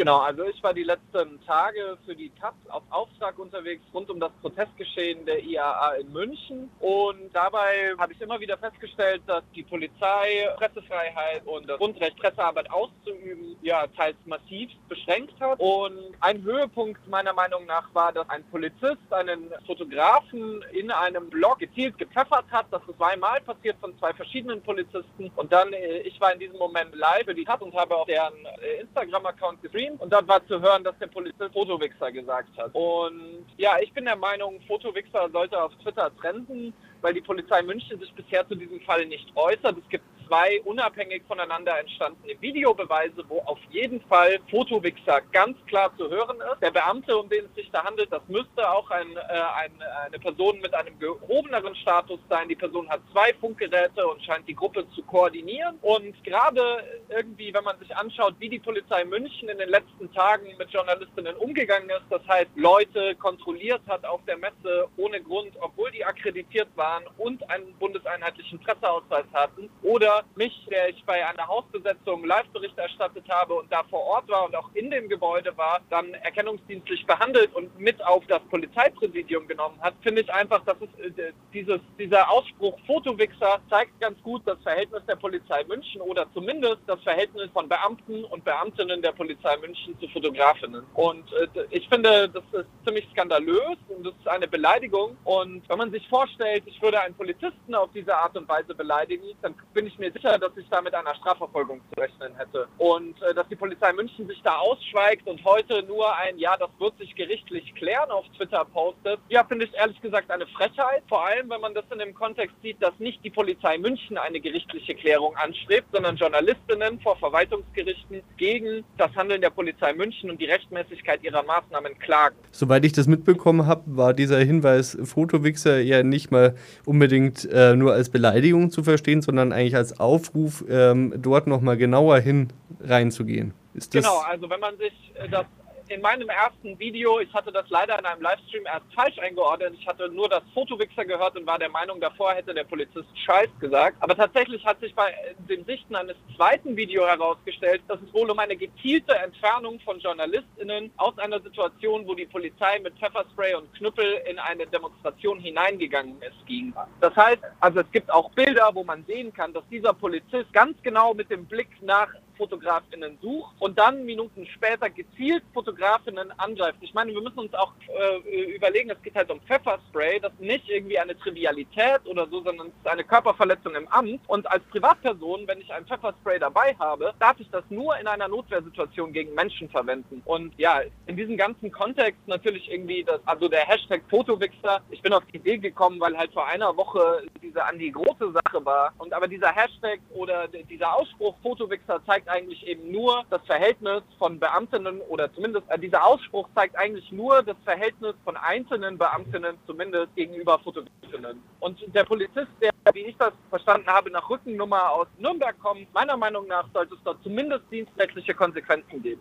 Genau, also ich war die letzten Tage für die Taz auf Auftrag unterwegs rund um das Protestgeschehen der IAA in München. Und dabei habe ich immer wieder festgestellt, dass die Polizei Pressefreiheit und das Grundrecht, Pressearbeit auszuüben, ja, teils massiv beschränkt hat. Und ein Höhepunkt meiner Meinung nach war, dass ein Polizist einen Fotografen in einem Blog gezielt gepfeffert hat. Das ist zweimal passiert von zwei verschiedenen Polizisten. Und dann, äh, ich war in diesem Moment live für die Taz und habe auf deren äh, Instagram-Account gestreamt und dort war zu hören, dass der Polizist Fotowichser gesagt hat. Und ja, ich bin der Meinung, Fotowichser sollte auf Twitter trenden, weil die Polizei München sich bisher zu diesem Fall nicht äußert. Es gibt zwei unabhängig voneinander entstandene Videobeweise, wo auf jeden Fall Fotowichser ganz klar zu hören ist. Der Beamte, um den es sich da handelt, das müsste auch ein, äh, ein, eine Person mit einem gehobeneren Status sein. Die Person hat zwei Funkgeräte und scheint die Gruppe zu koordinieren. Und gerade irgendwie, wenn man sich anschaut, wie die Polizei München in den letzten Tagen mit Journalistinnen umgegangen ist, das heißt Leute kontrolliert hat auf der Messe ohne Grund, obwohl die akkreditiert waren und einen bundeseinheitlichen Presseausweis hatten, oder mich, der ich bei einer Hausbesetzung Live-Bericht erstattet habe und da vor Ort war und auch in dem Gebäude war, dann erkennungsdienstlich behandelt und mit auf das Polizeipräsidium genommen hat, finde ich einfach, dass es äh, dieses, dieser Ausspruch Fotowichser zeigt ganz gut das Verhältnis der Polizei München oder zumindest das Verhältnis von Beamten und Beamtinnen der Polizei München zu Fotografinnen. Und äh, ich finde, das ist ziemlich skandalös und das ist eine Beleidigung. Und wenn man sich vorstellt, ich würde einen Polizisten auf diese Art und Weise beleidigen, dann bin ich mir sicher, dass ich da mit einer Strafverfolgung zu rechnen hätte. Und äh, dass die Polizei München sich da ausschweigt und heute nur ein Ja, das wird sich gerichtlich klären auf Twitter postet, ja, finde ich ehrlich gesagt eine Frechheit. Vor allem, wenn man das in dem Kontext sieht, dass nicht die Polizei München eine gerichtliche Klärung anstrebt, sondern Journalistinnen vor Verwaltungsgerichten gegen das Handeln der Polizei München und die Rechtmäßigkeit ihrer Maßnahmen klagen. Soweit ich das mitbekommen habe, war dieser Hinweis Fotowichser ja nicht mal unbedingt äh, nur als Beleidigung zu verstehen, sondern eigentlich als Aufruf, ähm, dort nochmal genauer hin reinzugehen. genau, also wenn man sich äh, das in meinem ersten Video, ich hatte das leider in einem Livestream erst falsch eingeordnet. Ich hatte nur das Fotowichser gehört und war der Meinung, davor hätte der Polizist Scheiß gesagt. Aber tatsächlich hat sich bei dem Sichten eines zweiten Videos herausgestellt, dass es wohl um eine gezielte Entfernung von JournalistInnen aus einer Situation, wo die Polizei mit Pfefferspray und Knüppel in eine Demonstration hineingegangen ist, ging. Das heißt, also es gibt auch Bilder, wo man sehen kann, dass dieser Polizist ganz genau mit dem Blick nach Fotografinnen sucht und dann Minuten später gezielt Fotografinnen angreift. Ich meine, wir müssen uns auch äh, überlegen, es geht halt um Pfefferspray, das ist nicht irgendwie eine Trivialität oder so, sondern es ist eine Körperverletzung im Amt. Und als Privatperson, wenn ich ein Pfefferspray dabei habe, darf ich das nur in einer Notwehrsituation gegen Menschen verwenden. Und ja, in diesem ganzen Kontext natürlich irgendwie das, also der Hashtag Fotowichser, ich bin auf die Idee gekommen, weil halt vor einer Woche diese Andi große Sache war. Und aber dieser Hashtag oder dieser Ausspruch Fotowichser zeigt eigentlich eben nur das Verhältnis von Beamtinnen oder zumindest äh, dieser Ausspruch zeigt eigentlich nur das Verhältnis von einzelnen Beamtinnen zumindest gegenüber Fotografinnen. Und der Polizist, der, wie ich das verstanden habe, nach Rückennummer aus Nürnberg kommt, meiner Meinung nach sollte es dort zumindest dienstrechtliche Konsequenzen geben.